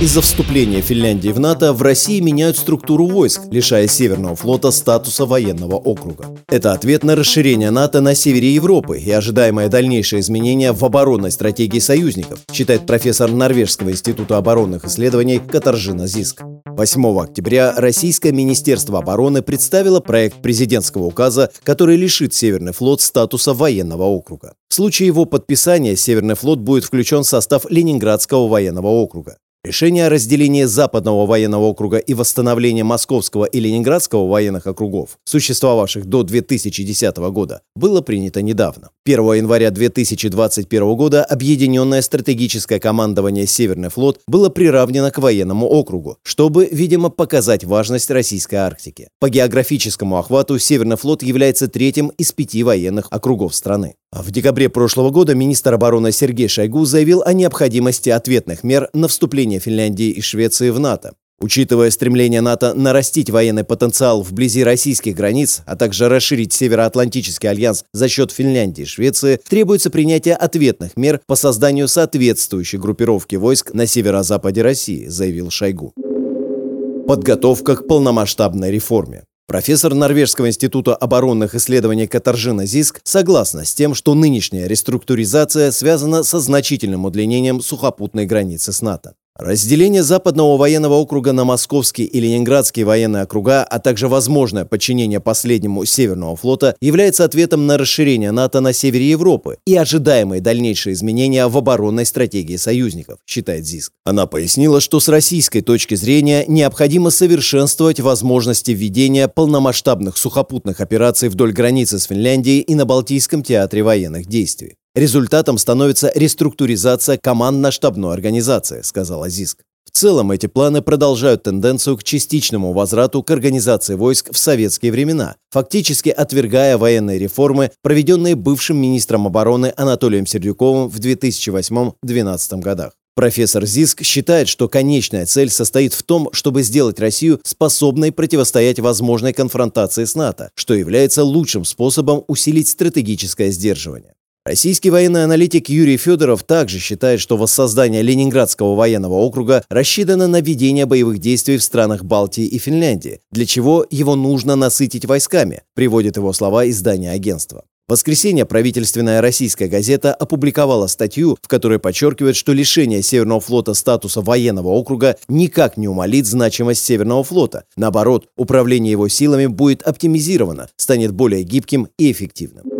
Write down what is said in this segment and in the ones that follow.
Из-за вступления Финляндии в НАТО в России меняют структуру войск, лишая Северного флота статуса военного округа. Это ответ на расширение НАТО на севере Европы и ожидаемое дальнейшее изменение в оборонной стратегии союзников, считает профессор Норвежского института оборонных исследований Катаржина Зиск. 8 октября Российское Министерство обороны представило проект президентского указа, который лишит Северный флот статуса военного округа. В случае его подписания Северный флот будет включен в состав Ленинградского военного округа. Решение о разделении Западного военного округа и восстановлении Московского и Ленинградского военных округов, существовавших до 2010 года, было принято недавно. 1 января 2021 года Объединенное стратегическое командование «Северный флот» было приравнено к военному округу, чтобы, видимо, показать важность российской Арктики. По географическому охвату Северный флот является третьим из пяти военных округов страны. В декабре прошлого года министр обороны Сергей Шойгу заявил о необходимости ответных мер на вступление Финляндии и Швеции в НАТО. Учитывая стремление НАТО нарастить военный потенциал вблизи российских границ, а также расширить Североатлантический альянс за счет Финляндии и Швеции, требуется принятие ответных мер по созданию соответствующей группировки войск на северо-западе России, заявил Шойгу. Подготовка к полномасштабной реформе. Профессор Норвежского института оборонных исследований Катаржина Зиск согласна с тем, что нынешняя реструктуризация связана со значительным удлинением сухопутной границы с НАТО. Разделение Западного военного округа на Московский и Ленинградский военные округа, а также возможное подчинение последнему Северного флота является ответом на расширение НАТО на севере Европы и ожидаемые дальнейшие изменения в оборонной стратегии союзников, считает ЗИСК. Она пояснила, что с российской точки зрения необходимо совершенствовать возможности введения полномасштабных сухопутных операций вдоль границы с Финляндией и на Балтийском театре военных действий. Результатом становится реструктуризация командно-штабной организации, сказал Азиск. В целом эти планы продолжают тенденцию к частичному возврату к организации войск в советские времена, фактически отвергая военные реформы, проведенные бывшим министром обороны Анатолием Сердюковым в 2008-2012 годах. Профессор Зиск считает, что конечная цель состоит в том, чтобы сделать Россию способной противостоять возможной конфронтации с НАТО, что является лучшим способом усилить стратегическое сдерживание. Российский военный аналитик Юрий Федоров также считает, что воссоздание Ленинградского военного округа рассчитано на ведение боевых действий в странах Балтии и Финляндии, для чего его нужно насытить войсками, приводит его слова издания агентства. В воскресенье правительственная российская газета опубликовала статью, в которой подчеркивает, что лишение Северного флота статуса военного округа никак не умалит значимость Северного флота. Наоборот, управление его силами будет оптимизировано, станет более гибким и эффективным.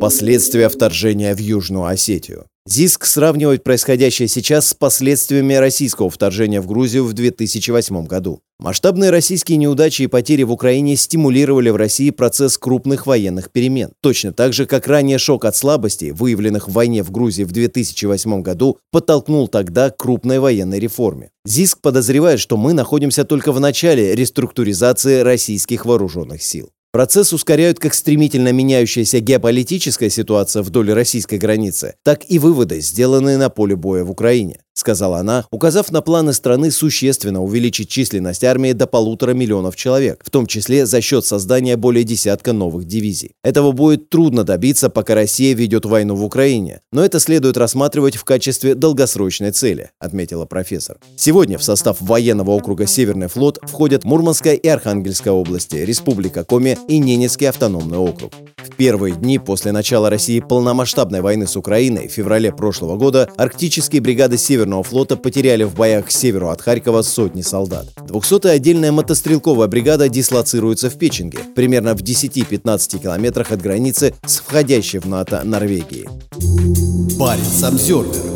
Последствия вторжения в Южную Осетию. ЗИСК сравнивает происходящее сейчас с последствиями российского вторжения в Грузию в 2008 году. Масштабные российские неудачи и потери в Украине стимулировали в России процесс крупных военных перемен. Точно так же, как ранее шок от слабостей, выявленных в войне в Грузии в 2008 году, подтолкнул тогда к крупной военной реформе. ЗИСК подозревает, что мы находимся только в начале реструктуризации российских вооруженных сил. Процесс ускоряют как стремительно меняющаяся геополитическая ситуация вдоль российской границы, так и выводы, сделанные на поле боя в Украине сказала она, указав на планы страны существенно увеличить численность армии до полутора миллионов человек, в том числе за счет создания более десятка новых дивизий. Этого будет трудно добиться, пока Россия ведет войну в Украине, но это следует рассматривать в качестве долгосрочной цели, отметила профессор. Сегодня в состав военного округа Северный флот входят Мурманская и Архангельская области, Республика Коми и Ненецкий автономный округ. Первые дни после начала России полномасштабной войны с Украиной в феврале прошлого года арктические бригады Северного флота потеряли в боях к северу от Харькова сотни солдат. 200-я отдельная мотострелковая бригада дислоцируется в Печенге, примерно в 10-15 километрах от границы с входящей в НАТО Норвегией. Парень Самсервер